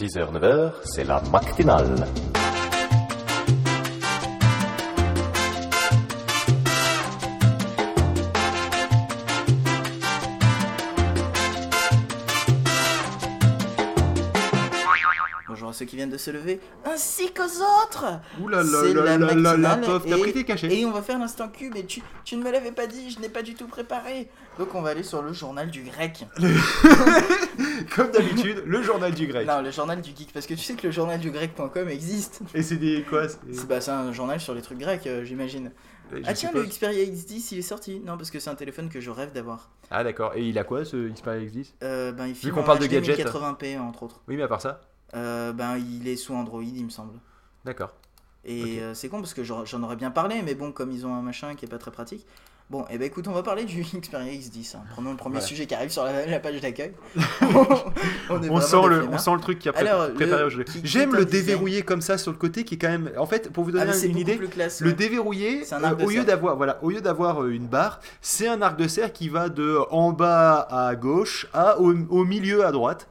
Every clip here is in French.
6h, 9h, c'est la matinale. Ceux qui viennent de se lever, ainsi qu'aux autres Ouh là là la là là là, matinale pauvre, t'as et- pris tes cachets. Et on va faire l'instant cube et tu, tu ne me l'avais pas dit, je n'ai pas du tout préparé. Donc on va aller sur le journal du grec. Comme d'habitude, le journal du grec. Non, le journal du geek, parce que tu sais que le journal du grec.com existe. Et c'est des quoi c'est- bah, un journal sur les trucs grecs, euh, j'imagine. je Ah tiens, le Xperia X10 il est sorti. Non, parce que c'est un téléphone que je rêve d'avoir. Ah d'accord. Et il a quoi ce Xperia X10 Euh, ben, il filme qu'on parle de gadgets. 1080p entre autres. Oui, mais à part ça. Euh, ben, il est sous Android, il me semble. D'accord. Et euh, c'est con parce que j'en aurais bien parlé, mais bon, comme ils ont un machin qui est pas très pratique. Bon, et ben écoute, on va parler du Xperia X10. hein. Prenons le premier Voilà. sujet qui arrive sur la, la page d'accueil. on, sent, le, on sent le truc qui a pré- Alors, préparé le- au jeu. J'aime le déverrouiller comme ça sur le côté qui est quand même. En fait, pour vous Ah, donner c'est une idée, classe. le ouais. déverrouiller, euh, au lieu d'avoir voilà, au lieu d'avoir une barre, c'est un arc de cercle qui va de en bas à gauche à au, au milieu à droite.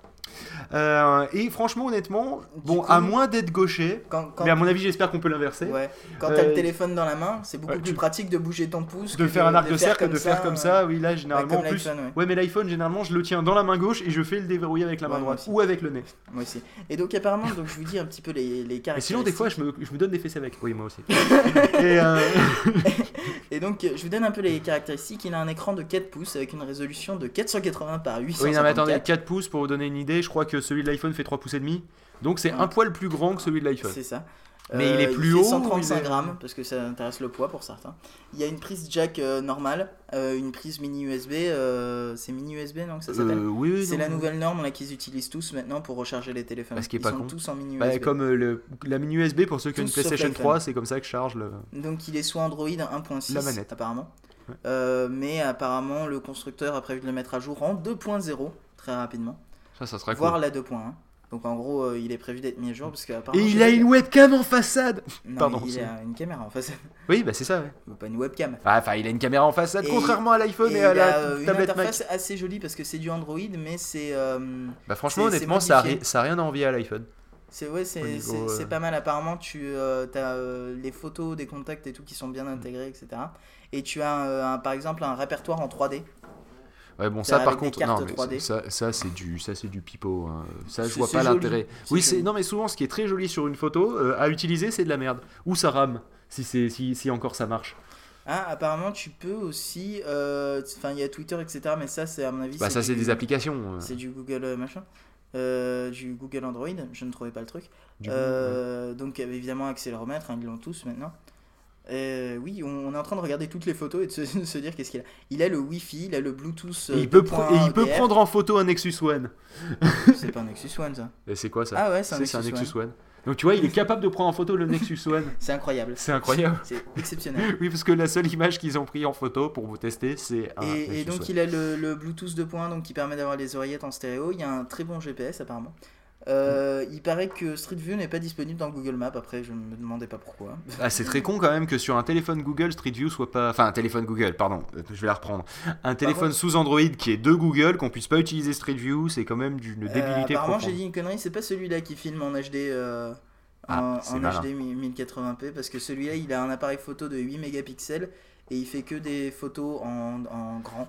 Euh, et franchement, honnêtement, bon, coup- à moins d'être gaucher, Quand, quand- mais à mon avis, j'espère qu'on peut l'inverser. ouais, quand t'as le Euh, téléphone dans la main, c'est beaucoup ouais, plus tu- pratique de bouger ton pouce. de que faire un arc de, faire cercle, de faire comme ça, oui, là, généralement, en plus. ouais. Mais l'iPhone, généralement, je le tiens dans la main gauche et je fais le déverrouiller avec la main droite ou avec le nez. Moi aussi. Et donc apparemment, donc je vous dis un petit peu les, les Et caractéristiques. sinon, des fois, je me, je me donne des fesses avec. Oui, moi aussi. et euh, Et donc, euh, je vous donne un peu les caractéristiques. Il a un écran de 4 pouces avec une résolution de 480 par 854. oui, non, mais attendez, 4 pouces pour vous donner une idée. Je crois que celui de l'iPhone fait 3 pouces et demi. Donc, c'est Ouais. un poil plus grand que celui de l'iPhone. C'est ça. Mais il est plus fait haut, 135 il est- grammes parce que ça intéresse le poids pour certains. Il y a une prise jack euh, normale, euh, une prise mini USB. euh, c'est mini USB non que ça s'appelle Euh, oui, oui, C'est la nouvelle norme qu'ils utilisent tous maintenant pour recharger les téléphones. Ce qui est Ils pas sont con. tous en mini Bah, USB. comme euh, le, la mini USB pour ceux qui ont une PlayStation l'iPhone. 3, c'est comme ça que je charge le. Donc il est sous Android 1.6 La manette. apparemment. Ouais. Euh, mais apparemment le constructeur a prévu de le mettre à jour en 2.0 très rapidement, Ça, ça serait voire cool. la 2.1. Donc en gros euh, il est prévu d'être mis à jour parce que Et il a une webcam en façade Non, Pardon, mais il a une caméra en face, Oui, bah c'est ça, ouais. pas une webcam. Ah, Enfin, il a une caméra en façade, Et- contrairement à l'iPhone Et et, il à a la euh, une tablette Mac. interface assez jolie parce que c'est du Android, mais c'est euh, Bah, franchement, c'est- c'est honnêtement, ça a, modifié. ri- ça a rien à envier à l'iPhone. c'est ouais, c'est Au niveau, c'est- euh, c'est pas mal. Apparemment, tu as les photos des contacts et tout qui sont bien intégrés, etc. Et tu as euh, un- par exemple un répertoire en 3D. Ouais, bon, ça par contre, non, mais 3D. ça, ça c'est du, ça c'est du pipeau. hein. Ça, je vois pas l'intérêt. Oui, c'est non, mais souvent, ce qui est très joli sur une photo, euh, à utiliser, c'est de la merde. Ou ça rame, si c'est, si, si encore ça marche. Ah, apparemment, tu peux aussi. euh, Enfin, il y a Twitter, etc. Mais ça, c'est à mon avis. Bah, ça, c'est des applications. euh, C'est du Google machin. Euh, du Google Android. Je ne trouvais pas le truc. coup, Euh, Donc évidemment accéléromètre, hein, ils l'ont tous maintenant. Euh, oui, on, on est en train de regarder toutes les photos et de se, de se dire qu'est-ce qu'il a. Il a le Wi-Fi, il a le Bluetooth. Et euh, il peut, pro- 2.1 et il peut prendre en photo un Nexus One. C'est pas un Nexus One ça. Et c'est quoi ça Ah ouais, c'est un, Nexus Nexus One. Donc tu vois, il est capable de prendre en photo le Nexus One. C'est incroyable. C'est incroyable. C'est exceptionnel. Oui, parce que la seule image qu'ils ont pris en photo pour vous tester, c'est un et, et Nexus donc One. il a le, le Bluetooth 2.1 donc qui permet d'avoir les oreillettes en stéréo. Il y a un très bon GPS apparemment. Euh, il paraît que Street View n'est pas disponible dans Google Maps. Après, je ne me demandais pas pourquoi. Ah, c'est très con quand même que sur un téléphone Google Street View soit pas. Enfin, un téléphone Google, pardon, euh, je vais la reprendre. Un téléphone sous Android qui est de Google, qu'on puisse pas utiliser Street View, c'est quand même d'une Euh, débilité apparemment, j'ai dit une connerie, c'est pas celui-là qui filme en HD, euh, Ah, en, c'est en malin. HD 1080p, parce que celui-là, il a un appareil photo de 8 mégapixels et il fait que des photos en, en grand,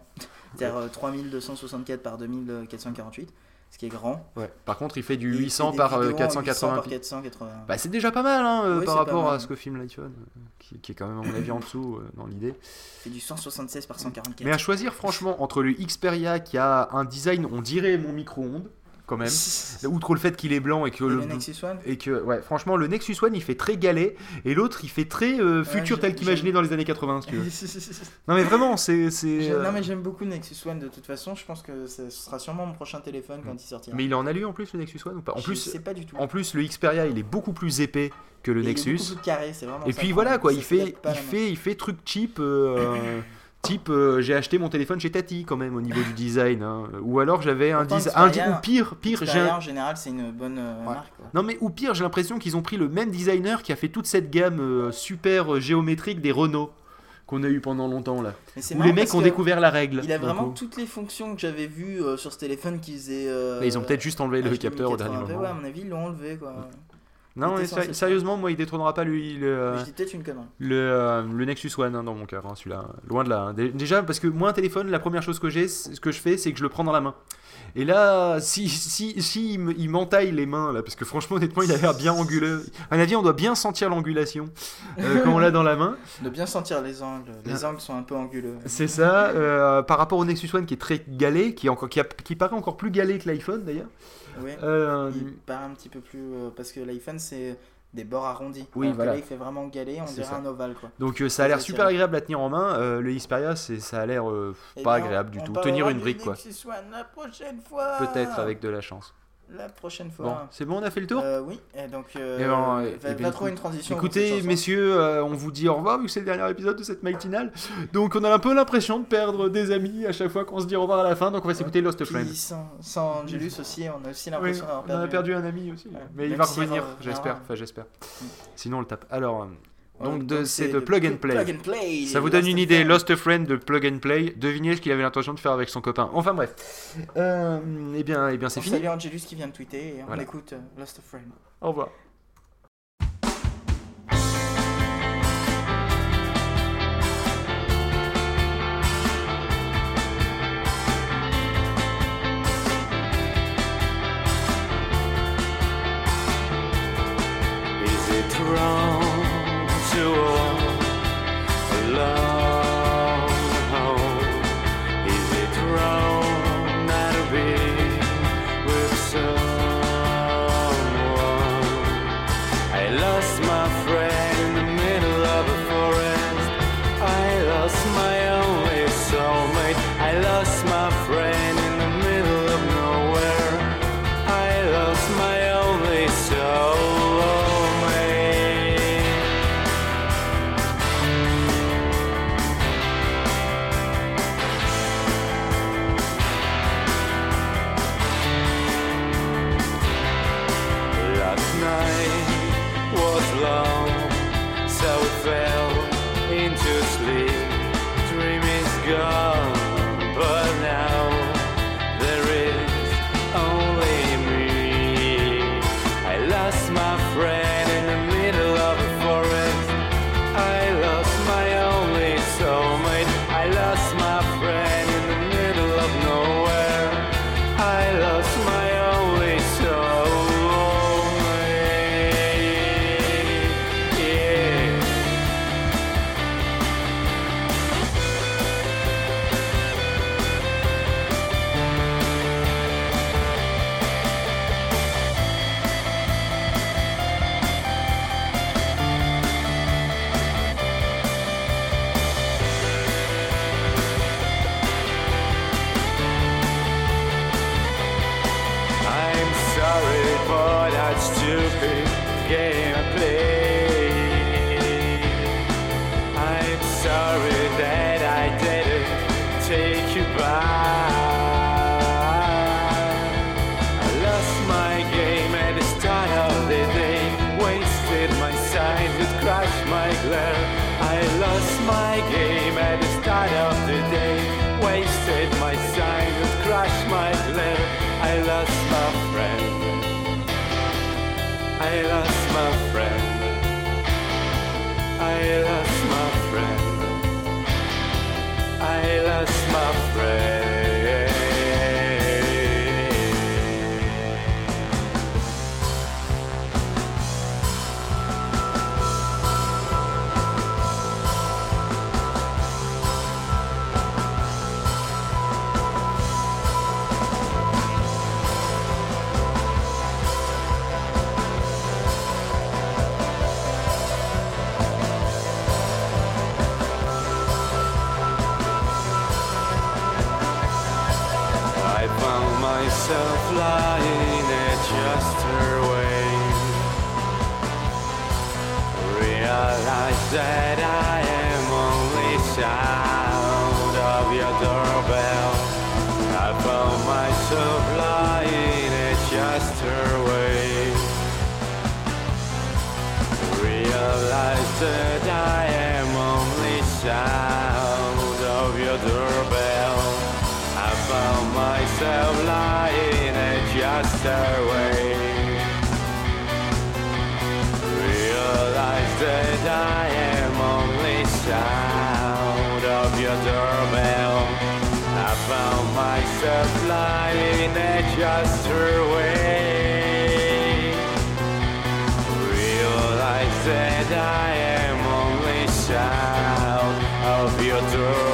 c'est-à-dire euh, 3264 par 2448, ce qui est grand. Ouais. Par contre, il fait du Et il fait 800 des par euh, vidéos en 800 480 par 480. Bah, c'est déjà pas mal hein, euh, Ouais, par c'est rapport à ce que filme l'iPhone, euh, qui, qui est quand même, à mon avis, en dessous euh, dans l'idée. Fait du 176 par 144. Mais à choisir, franchement, entre le Xperia qui a un design, on dirait mon micro-ondes, quand même, outre le fait qu'il est blanc et que le. le Nexus One Et que, ouais, franchement, le Nexus One il fait très galet et l'autre il fait très euh, futur tel qu'imaginé dans les années 80, si tu veux. Non, mais vraiment, c'est. euh, Non mais j'aime beaucoup le Nexus One de toute façon, je pense que ce sera sûrement mon prochain téléphone quand il sortira. Mais il en alu en plus le Nexus One ou pas? En Je plus, sais pas du tout. en plus, le Xperia il est beaucoup plus épais que le Et il est Nexus. beaucoup plus carré, c'est vraiment Et ça puis voilà quoi, il fait, il fait, il fait truc cheap. euh, Type, euh, j'ai acheté mon téléphone chez Tati quand même au niveau du design. hein. Ou alors j'avais un design. Ou pire, pire, j'ai un- en général, c'est une bonne euh, Ouais. marque. quoi. Non mais ou pire, j'ai l'impression qu'ils ont pris le même designer qui a fait toute cette gamme euh, super géométrique des Renault. qu'on a eu pendant longtemps là. Où les mecs ont découvert la règle. Il a vraiment toutes les fonctions que j'avais vues sur ce téléphone qui faisaient. euh, Mais ils ont peut-être juste enlevé le capteur au dernier 80p, moment. Ouais, à mon avis, ils l'ont enlevé quoi. Non, mais sérieusement, moi, il détrônera pas lui, le, euh, Mais Je dis peut-être une connerie. le, euh, le Nexus One hein, dans mon cœur, hein, celui-là. Loin de là. hein. Dé- Déjà, parce que moi, un téléphone, la première chose que j'ai, ce que je fais, c'est que je le prends dans la main. Et là, si, si, si il me- il m'entaille les mains, là, parce que franchement, honnêtement, il a l'air bien anguleux. À mon avis, on doit bien sentir l'angulation euh, quand on l'a dans la main. De bien sentir les angles. Les angles sont un peu anguleux. C'est ça, euh, par rapport au Nexus One qui est très galé, qui, est encore, qui, a- qui paraît encore plus galé que l'iPhone d'ailleurs. Oui. Il paraît un petit peu plus. parce que l'iPhone, c'est des bords arrondis. Oui, Alors que voilà. Là, il fait vraiment galet, on dirait ça. un ovale quoi. donc euh, ça a l'air super agréable à tenir en main. Euh, le Xperia, ça a l'air euh, Eh pas bien, agréable du tout. Tenir une brique quoi. Peut-être avec de la chance. La prochaine Bon, fois. c'est bon, on a fait le tour Euh, oui, et donc. Euh, Eh ben, va, eh va bien, trouver une transition. Écoutez, messieurs, euh, on vous dit au revoir vu que c'est le dernier épisode de cette matinale. Donc on a un peu l'impression de perdre des amis à chaque fois qu'on se dit au revoir à la fin. Donc on va s'écouter Lost Friend. Puis sans, sans Angelus aussi, on a aussi Oui, l'impression d'avoir on a perdu. perdu un ami aussi. Ouais. Mais il va revenir, j'espère. Enfin, j'espère. Sinon on le tape. Alors, euh, Ouais, donc de- c'est de plug and play. Plug and play. Ça vous Lost donne une idée, Friend. Lost Friend de Plug and Play. Devinez ce qu'il avait l'intention de faire avec son copain. Enfin bref. Euh, eh bien, eh bien c'est On fini. salue Angelus qui vient de tweeter et on Voilà. écoute euh, Lost Friend. Au revoir. Is it wrong friend in the stupid game I play. that I am only sound of your doorbell. I found myself lying at her Way. Realized that I am only sound of your doorbell. I found myself lying at her Way. just her way. Realize that I am only child of your door.